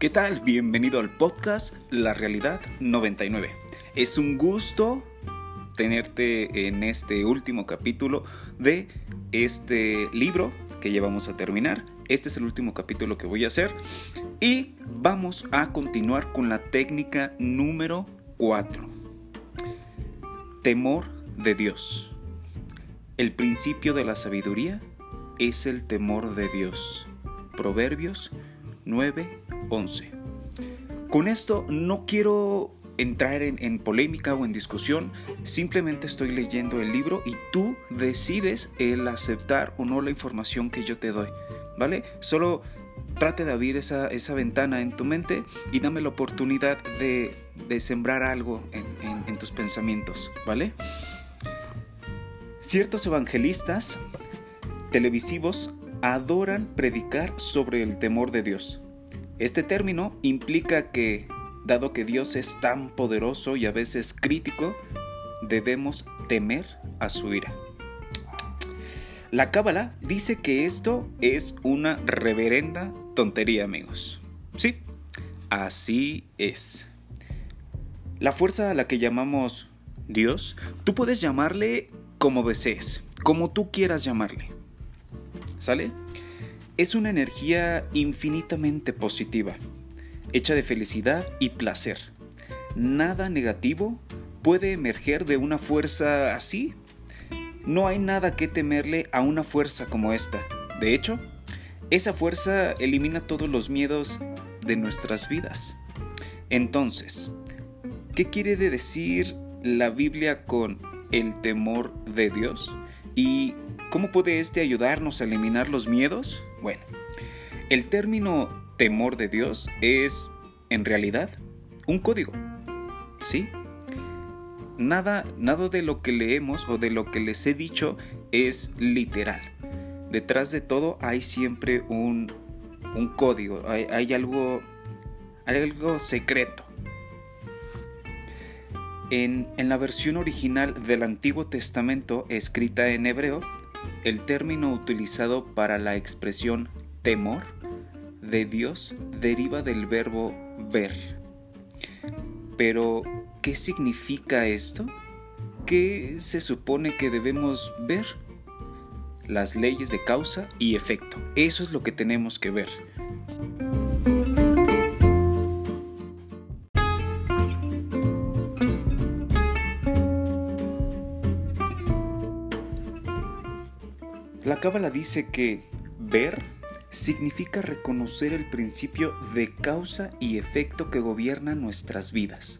¿Qué tal? Bienvenido al podcast La Realidad 99. Es un gusto tenerte en este último capítulo de este libro que ya vamos a terminar. Este es el último capítulo que voy a hacer y vamos a continuar con la técnica número 4. Temor de Dios. El principio de la sabiduría es el temor de Dios. Proverbios 9:11. Con esto no quiero entrar en, polémica o en discusión, simplemente estoy leyendo el libro y tú decides el aceptar o no la información que yo te doy, ¿vale? Solo trate de abrir esa, esa ventana en tu mente y dame la oportunidad de, sembrar algo en, en tus pensamientos, ¿vale? Ciertos evangelistas televisivos adoran predicar sobre el temor de Dios. Este término implica que, dado que Dios es tan poderoso y a veces crítico, debemos temer a su ira. La Cábala dice que esto es una reverenda tontería, amigos. Sí, así es. La fuerza a la que llamamos Dios, tú puedes llamarle como desees, como tú quieras llamarle. ¿Sale? Es una energía infinitamente positiva, hecha de felicidad y placer. Nada negativo puede emerger de una fuerza así. No hay nada que temerle a una fuerza como esta. De hecho, esa fuerza elimina todos los miedos de nuestras vidas. Entonces, ¿qué quiere decir la Biblia con el temor de Dios? ¿Y cómo puede este ayudarnos a eliminar los miedos? Bueno, el término temor de Dios es, en realidad, un código. ¿Sí? Nada, nada de lo que leemos o de lo que les he dicho es literal. Detrás de todo hay siempre un, un código, hay, algo, algo secreto. En, en, la versión original del Antiguo Testamento, escrita en hebreo, el término utilizado para la expresión temor de Dios deriva del verbo ver. Pero, ¿qué significa esto? ¿Qué se supone que debemos ver? Las leyes de causa y efecto. Eso es lo que tenemos que ver. La Cábala dice que ver significa reconocer el principio de causa y efecto que gobierna nuestras vidas.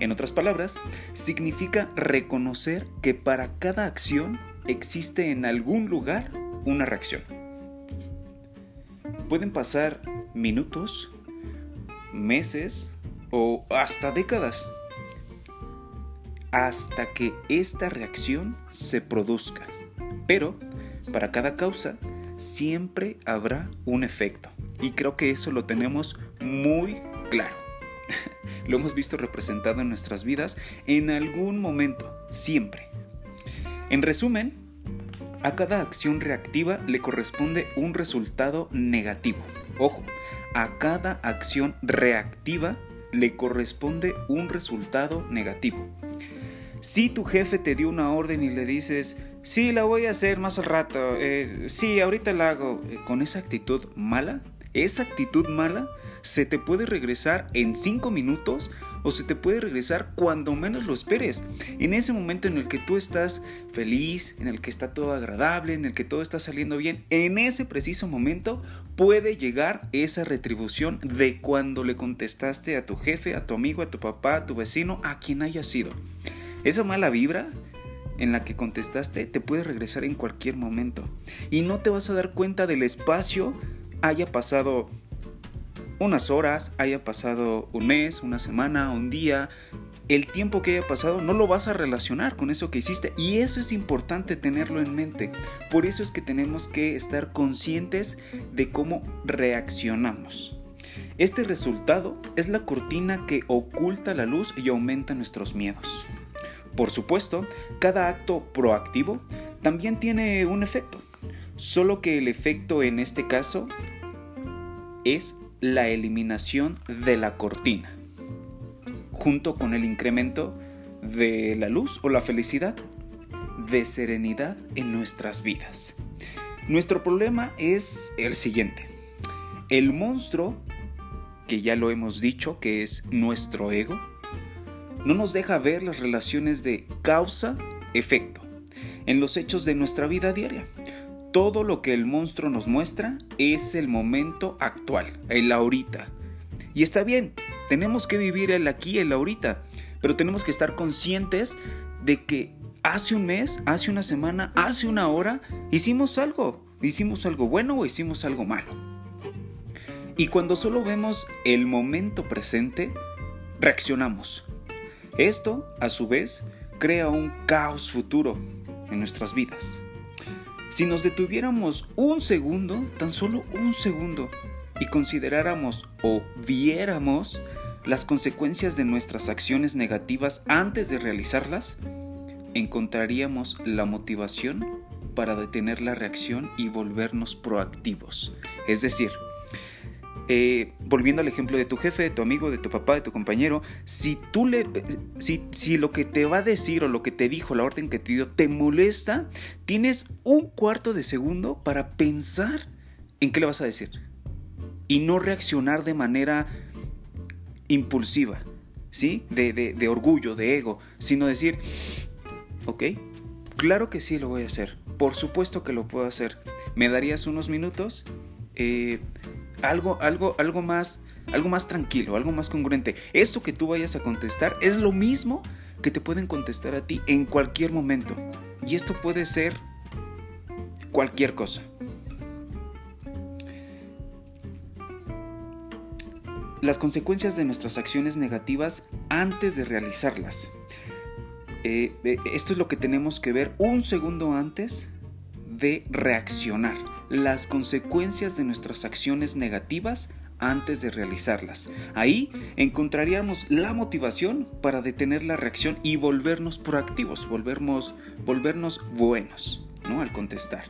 En otras palabras, significa reconocer que para cada acción existe en algún lugar una reacción. Pueden pasar minutos, meses o hasta décadas hasta que esta reacción se produzca. Pero para cada causa siempre habrá un efecto. Y creo que eso lo tenemos muy claro. lo hemos visto representado en nuestras vidas en algún momento, siempre. En resumen, a cada acción reactiva le corresponde un resultado negativo. Ojo, a cada acción reactiva le corresponde un resultado negativo. Si tu jefe te dio una orden y le dices, sí, la voy a hacer más al rato, eh, sí, ahorita la hago, eh, con esa actitud mala, esa actitud mala se te puede regresar en 5 minutos o se te puede regresar cuando menos lo esperes. En ese momento en el que tú estás feliz, en el que está todo agradable, en el que todo está saliendo bien, en ese preciso momento puede llegar esa retribución de cuando le contestaste a tu jefe, a tu amigo, a tu papá, a tu vecino, a quien haya sido. Esa mala vibra en la que contestaste te puede regresar en cualquier momento y no te vas a dar cuenta del espacio haya pasado unas horas, haya pasado un mes, una semana, un día, el tiempo que haya pasado no lo vas a relacionar con eso que hiciste y eso es importante tenerlo en mente. Por eso es que tenemos que estar conscientes de cómo reaccionamos. Este resultado es la cortina que oculta la luz y aumenta nuestros miedos. Por supuesto, cada acto proactivo también tiene un efecto, solo que el efecto en este caso es la eliminación de la cortina, junto con el incremento de la luz o la felicidad, de serenidad en nuestras vidas. Nuestro problema es el siguiente. El monstruo, que ya lo hemos dicho que es nuestro ego, no nos deja ver las relaciones de causa-efecto en los hechos de nuestra vida diaria. Todo lo que el monstruo nos muestra es el momento actual, el ahorita. Y está bien, tenemos que vivir el aquí, el ahorita, pero tenemos que estar conscientes de que hace un mes, hace una semana, hace una hora, hicimos algo. Hicimos algo bueno o hicimos algo malo. Y cuando solo vemos el momento presente, reaccionamos. Esto, a su vez, crea un caos futuro en nuestras vidas. Si nos detuviéramos un segundo, tan solo un segundo, y consideráramos o viéramos las consecuencias de nuestras acciones negativas antes de realizarlas, encontraríamos la motivación para detener la reacción y volvernos proactivos. Es decir, eh, volviendo al ejemplo de tu jefe, de tu amigo, de tu papá, de tu compañero, si tú le, si, si lo que te va a decir o lo que te dijo, la orden que te dio, te molesta, tienes un cuarto de segundo para pensar en qué le vas a decir y no reaccionar de manera impulsiva, ¿sí? De, de orgullo, de ego, sino decir, ok, claro que sí lo voy a hacer, por supuesto que lo puedo hacer. ¿Me darías unos minutos? Eh, algo, algo, algo más, algo más tranquilo, algo más congruente. Esto que tú vayas a contestar es lo mismo que te pueden contestar a ti en cualquier momento. Y esto puede ser cualquier cosa. Las consecuencias de nuestras acciones negativas antes de realizarlas. Eh, eh, esto es lo que tenemos que ver un segundo antes de reaccionar las consecuencias de nuestras acciones negativas antes de realizarlas. Ahí encontraríamos la motivación para detener la reacción y volvernos proactivos, volvernos, buenos, ¿no? Al contestar.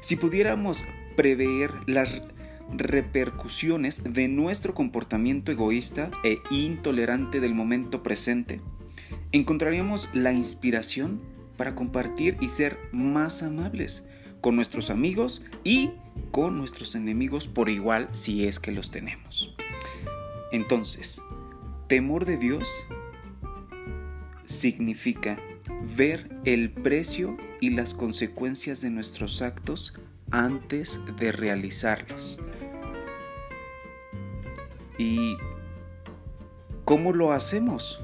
Si pudiéramos prever las repercusiones de nuestro comportamiento egoísta e intolerante del momento presente, encontraríamos la inspiración para compartir y ser más amables, con nuestros amigos y con nuestros enemigos por igual si es que los tenemos. Entonces, temor de Dios significa ver el precio y las consecuencias de nuestros actos antes de realizarlos. ¿Y cómo lo hacemos?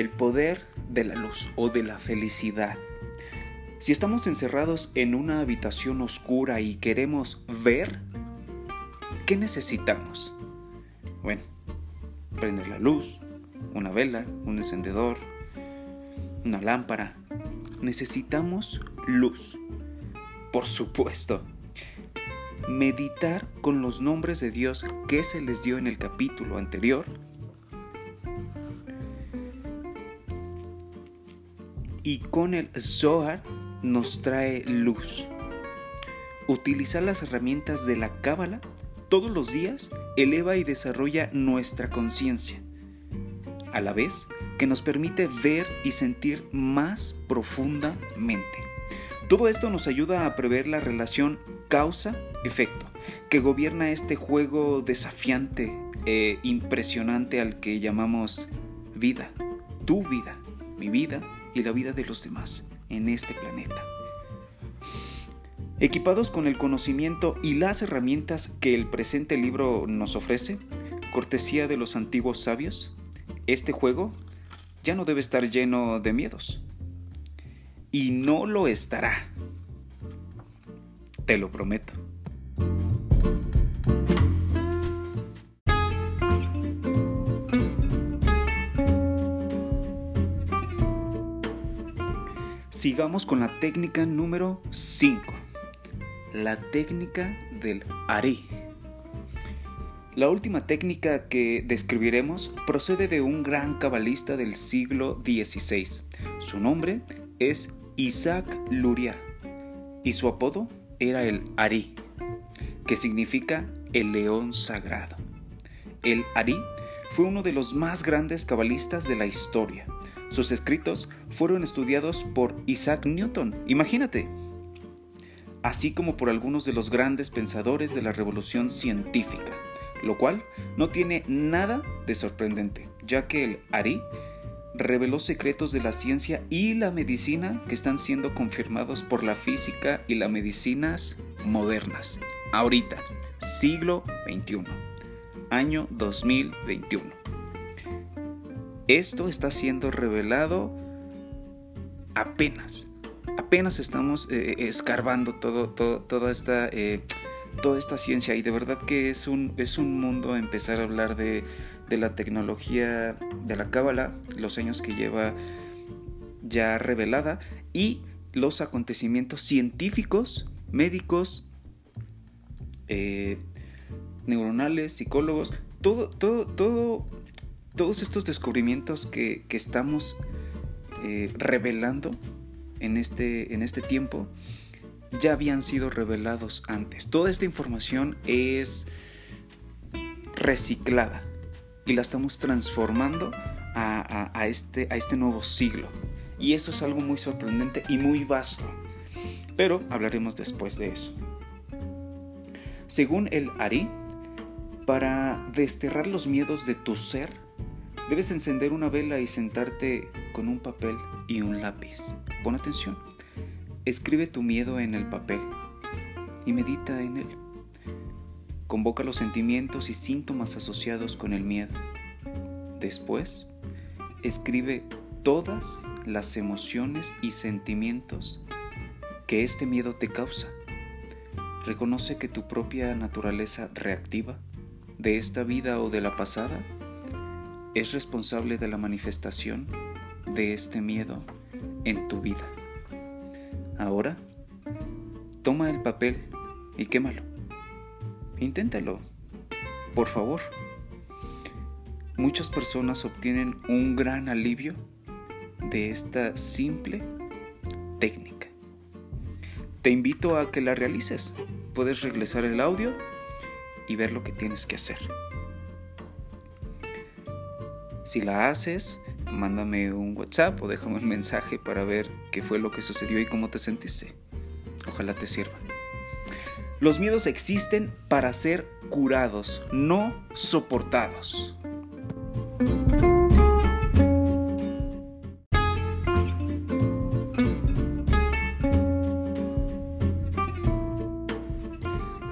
El poder de la luz o de la felicidad. Si estamos encerrados en una habitación oscura y queremos ver, ¿qué necesitamos? Bueno, prender la luz, una vela, un encendedor, una lámpara. Necesitamos luz. Por supuesto. Meditar con los nombres de Dios que se les dio en el capítulo anterior y con el Zohar nos trae luz. Utilizar las herramientas de la Cábala todos los días eleva y desarrolla nuestra conciencia, a la vez que nos permite ver y sentir más profundamente. Todo esto nos ayuda a prever la relación causa-efecto que gobierna este juego desafiante e impresionante al que llamamos vida, tu vida, mi vida y la vida de los demás en este planeta. Equipados con el conocimiento y las herramientas que el presente libro nos ofrece, cortesía de los antiguos sabios, este juego ya no debe estar lleno de miedos. Y no lo estará. Te lo prometo. Sigamos con la técnica número 5, la técnica del Ari. La última técnica que describiremos procede de un gran cabalista del siglo XVI. Su nombre es Isaac Luria y su apodo era el Ari, que significa el león sagrado. El Ari fue uno de los más grandes cabalistas de la historia. Sus escritos fueron estudiados por Isaac Newton, imagínate, así como por algunos de los grandes pensadores de la revolución científica lo cual no tiene nada de sorprendente, ya que el Ari reveló secretos de la ciencia y la medicina que están siendo confirmados por la física y las medicinas modernas. Ahorita, siglo XXI, año 2021. Esto está siendo revelado apenas. Apenas estamos eh, eh, escarbando todo, toda esta eh, toda esta ciencia y de verdad que es un, es un mundo empezar a hablar de, la tecnología de la cábala, los años que lleva ya revelada y los acontecimientos científicos, médicos, neuronales, psicólogos, todo, todo, todo, todos estos descubrimientos que, estamos eh, revelando en este, en este tiempo ya habían sido revelados antes. Toda esta información es reciclada y la estamos transformando a, este, a este nuevo siglo. Y eso es algo muy sorprendente y muy vasto. Pero hablaremos después de eso. Según el Ari, para desterrar los miedos de tu ser, debes encender una vela y sentarte con un papel y un lápiz. Pon atención. Escribe tu miedo en el papel y medita en él. Convoca los sentimientos y síntomas asociados con el miedo. Después, escribe todas las emociones y sentimientos que este miedo te causa. Reconoce que tu propia naturaleza reactiva de esta vida o de la pasada es responsable de la manifestación de este miedo en tu vida. Ahora, toma el papel y quémalo. Inténtalo, por favor. Muchas personas obtienen un gran alivio de esta simple técnica. Te invito a que la realices. Puedes regresar el audio y ver lo que tienes que hacer. Si la haces, mándame un WhatsApp o déjame un mensaje para ver qué fue lo que sucedió y cómo te sentiste. Ojalá te sirva. Los miedos existen para ser curados, no soportados.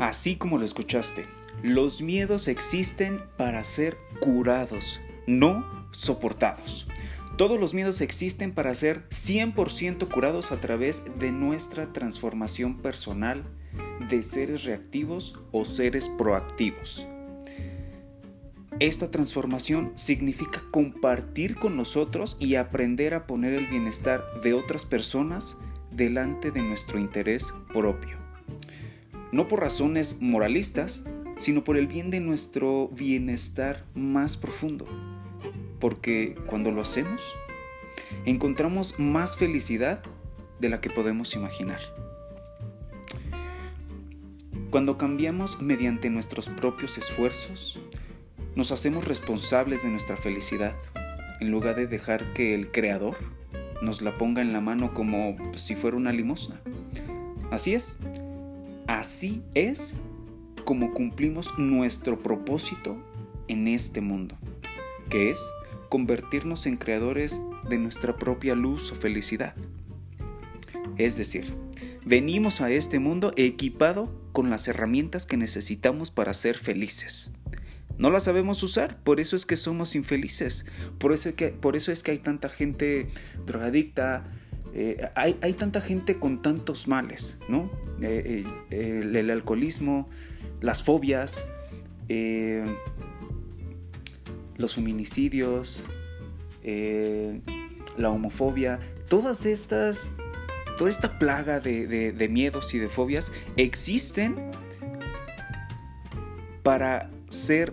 Así como lo escuchaste, los miedos existen para ser curados, no soportados. Todos los miedos existen para ser 100% curados a través de nuestra transformación personal de seres reactivos o seres proactivos. Esta transformación significa compartir con nosotros y aprender a poner el bienestar de otras personas delante de nuestro interés propio. No por razones moralistas, sino por el bien de nuestro bienestar más profundo porque cuando lo hacemos, encontramos más felicidad de la que podemos imaginar. Cuando cambiamos mediante nuestros propios esfuerzos, nos hacemos responsables de nuestra felicidad, en lugar de dejar que el Creador nos la ponga en la mano como si fuera una limosna. Así es, así es como cumplimos nuestro propósito en este mundo, que es convertirnos en creadores de nuestra propia luz o felicidad. Es decir, venimos a este mundo equipado con las herramientas que necesitamos para ser felices. No las sabemos usar, por eso es que somos infelices, por eso, que, por eso es que hay tanta gente drogadicta, eh, hay, tanta gente con tantos males, ¿no? Eh, eh, el, alcoholismo, las fobias, los feminicidios, eh, la homofobia, todas estas, toda esta plaga de, miedos y de fobias existen para ser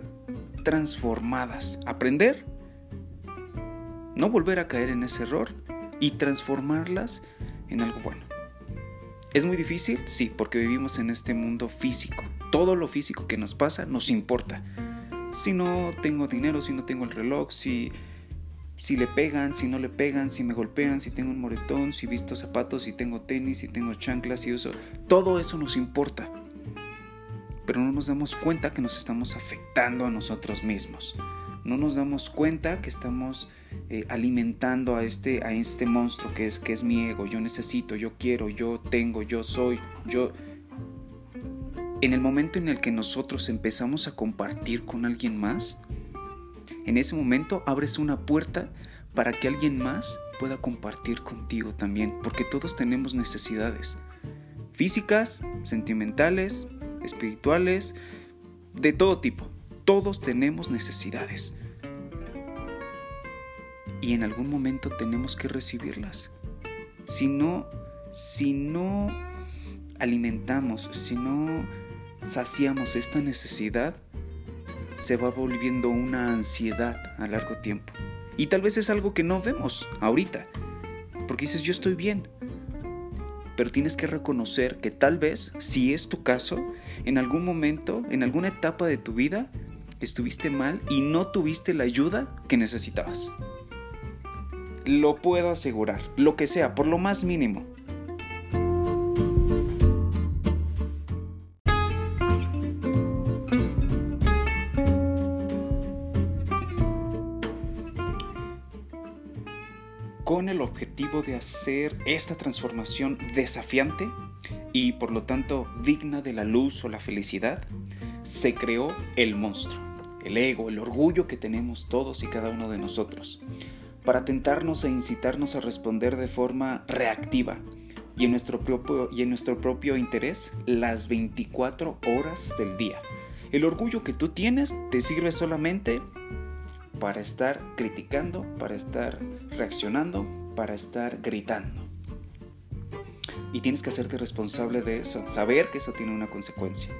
transformadas. Aprender, no volver a caer en ese error y transformarlas en algo bueno. ¿Es muy difícil? Sí, porque vivimos en este mundo físico. Todo lo físico que nos pasa nos importa. Si no tengo dinero, si no tengo el reloj, si, si le pegan, si no le pegan, si me golpean, si tengo un moretón, si visto zapatos, si tengo tenis, si tengo chanclas, y uso... Todo eso nos importa pero no nos damos cuenta que nos estamos afectando a nosotros mismos. No nos damos cuenta que estamos eh, alimentando a este, a este monstruo que es, que es mi ego. Yo necesito, yo quiero, yo tengo, yo soy, yo... En el momento en el que nosotros empezamos a compartir con alguien más, en ese momento abres una puerta para que alguien más pueda compartir contigo también, porque todos tenemos necesidades físicas, sentimentales, espirituales, de todo tipo. Todos tenemos necesidades. Y en algún momento tenemos que recibirlas. Si no, si no alimentamos, si no saciamos esta necesidad, se va volviendo una ansiedad a largo tiempo. Y tal vez es algo que no vemos ahorita. Porque dices, yo estoy bien, pero tienes que reconocer que tal vez, si es tu caso, en algún momento, en alguna etapa de tu vida, estuviste mal y no tuviste la ayuda que necesitabas. Lo puedo asegurar, lo que sea, por lo más mínimo. con el objetivo de hacer esta transformación desafiante y por lo tanto digna de la luz o la felicidad, se creó el monstruo, el ego, el orgullo que tenemos todos y cada uno de nosotros, para tentarnos e incitarnos a responder de forma reactiva y en nuestro propio, y en nuestro propio interés las 24 horas del día. El orgullo que tú tienes te sirve solamente para estar criticando, para estar reaccionando, para estar gritando. Y tienes que hacerte responsable de eso, saber que eso tiene una consecuencia.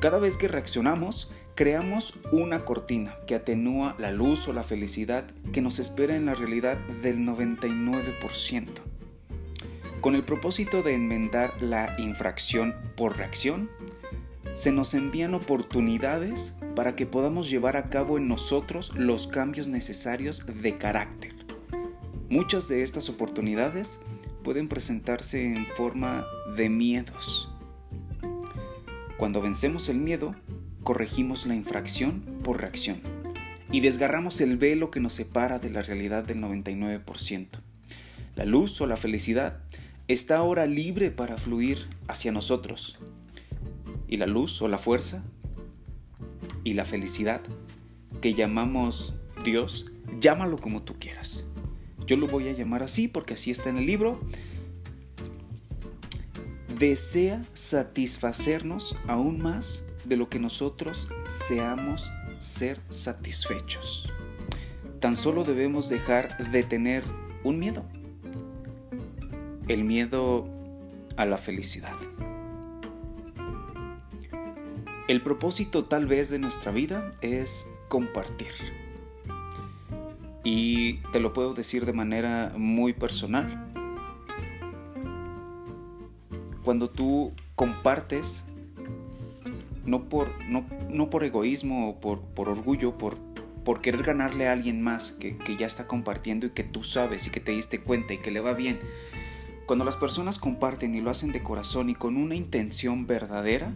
Cada vez que reaccionamos, creamos una cortina que atenúa la luz o la felicidad que nos espera en la realidad del 99%. Con el propósito de enmendar la infracción por reacción, se nos envían oportunidades para que podamos llevar a cabo en nosotros los cambios necesarios de carácter. Muchas de estas oportunidades pueden presentarse en forma de miedos. Cuando vencemos el miedo, corregimos la infracción por reacción y desgarramos el velo que nos separa de la realidad del 99%. La luz o la felicidad está ahora libre para fluir hacia nosotros y la luz o la fuerza y la felicidad que llamamos Dios, llámalo como tú quieras. Yo lo voy a llamar así porque así está en el libro. Desea satisfacernos aún más de lo que nosotros seamos ser satisfechos. Tan solo debemos dejar de tener un miedo. El miedo a la felicidad. El propósito tal vez de nuestra vida es compartir. Y te lo puedo decir de manera muy personal. Cuando tú compartes, no por, no, por egoísmo o por, por orgullo, por, por querer ganarle a alguien más que, que ya está compartiendo y que tú sabes y que te diste cuenta y que le va bien. Cuando las personas comparten y lo hacen de corazón y con una intención verdadera,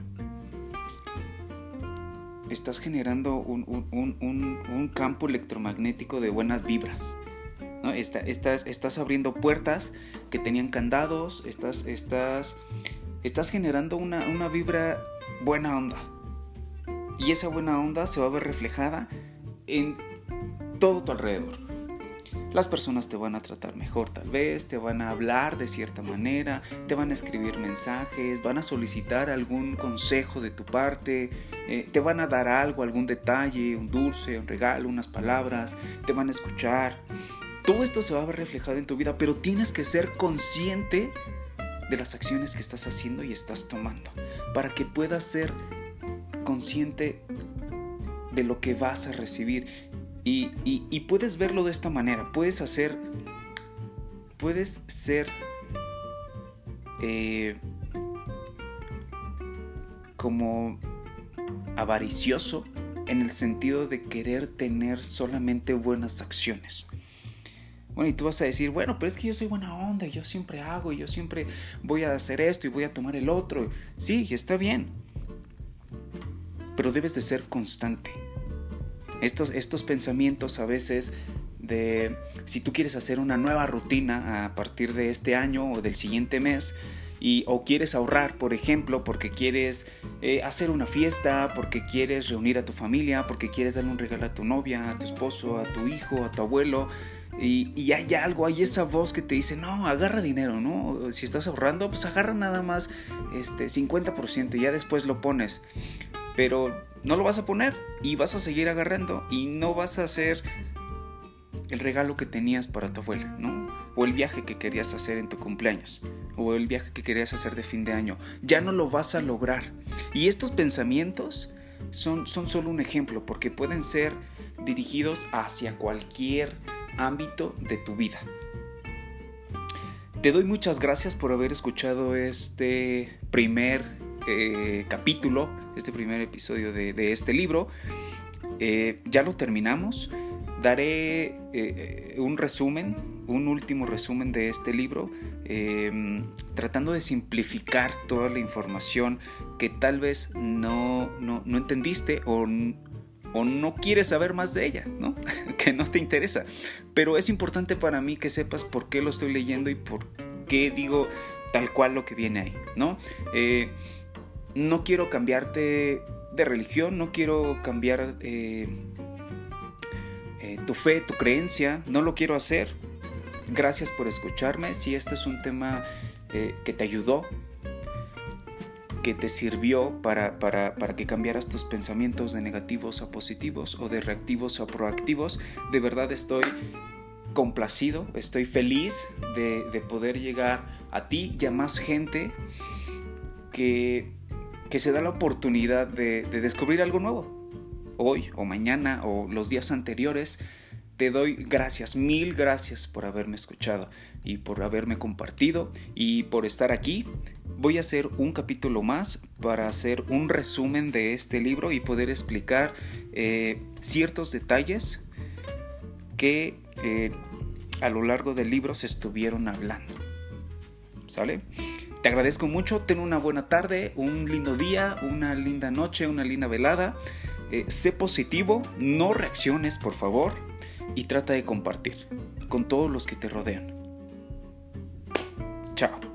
estás generando un, campo electromagnético de buenas vibras. ¿no? estás, estás abriendo puertas que tenían candados, estás, estás, estás generando una, una vibra buena onda. Y esa buena onda se va a ver reflejada en todo tu alrededor. Las personas te van a tratar mejor tal vez, te van a hablar de cierta manera, te van a escribir mensajes, van a solicitar algún consejo de tu parte, eh, te van a dar algo, algún detalle, un dulce, un regalo, unas palabras, te van a escuchar. Todo esto se va a ver reflejado en tu vida, pero tienes que ser consciente de las acciones que estás haciendo y estás tomando para que puedas ser consciente de lo que vas a recibir. Y, y puedes verlo de esta manera. Puedes hacer, puedes ser eh, como avaricioso en el sentido de querer tener solamente buenas acciones. Bueno, y tú vas a decir, bueno, pero es que yo soy buena onda, yo siempre hago, yo siempre voy a hacer esto y voy a tomar el otro. Sí, está bien. Pero debes de ser constante. Estos, estos pensamientos a veces de si tú quieres hacer una nueva rutina a partir de este año o del siguiente mes, y, o quieres ahorrar, por ejemplo, porque quieres eh, hacer una fiesta, porque quieres reunir a tu familia, porque quieres darle un regalo a tu novia, a tu esposo, a tu hijo, a tu abuelo, y, hay algo, hay esa voz que te dice, no, agarra dinero, ¿no? Si estás ahorrando, pues agarra nada más este 50% y ya después lo pones. Pero no lo vas a poner y vas a seguir agarrando y no vas a hacer el regalo que tenías para tu abuela, ¿no? O el viaje que querías hacer en tu cumpleaños, o el viaje que querías hacer de fin de año. Ya no lo vas a lograr. Y estos pensamientos son, son solo un ejemplo, porque pueden ser dirigidos hacia cualquier ámbito de tu vida. Te doy muchas gracias por haber escuchado este primer eh, capítulo, este primer episodio de, este libro. Eh, ya lo terminamos daré eh, un resumen, un último resumen de este libro, em, tratando de simplificar toda la información que tal vez no, no, entendiste o, o, no quieres saber más de ella, ¿no? que no te interesa. Pero es importante para mí que sepas por qué lo estoy leyendo y por qué digo tal cual lo que viene ahí, ¿no? Eh, no quiero cambiarte de religión, no quiero cambiar eh, tu fe, tu creencia. No lo quiero hacer. Gracias por escucharme. Si esto es un tema eh, que te ayudó, que te sirvió para, para, que cambiaras tus pensamientos de negativos a positivos o de reactivos a proactivos, de verdad estoy complacido, estoy feliz de, poder llegar a ti y a más gente que, que se da la oportunidad de descubrir algo nuevo hoy o mañana o los días anteriores, te doy gracias, mil gracias por haberme escuchado y por haberme compartido y por estar aquí. Voy a hacer un capítulo más para hacer un resumen de este libro y poder explicar eh, ciertos detalles que eh, a lo largo del libro se estuvieron hablando. ¿Sale? Te agradezco mucho, ten una buena tarde, un lindo día, una linda noche, una linda velada. Eh, sé positivo, no reacciones por favor y trata de compartir con todos los que te rodean. Chao.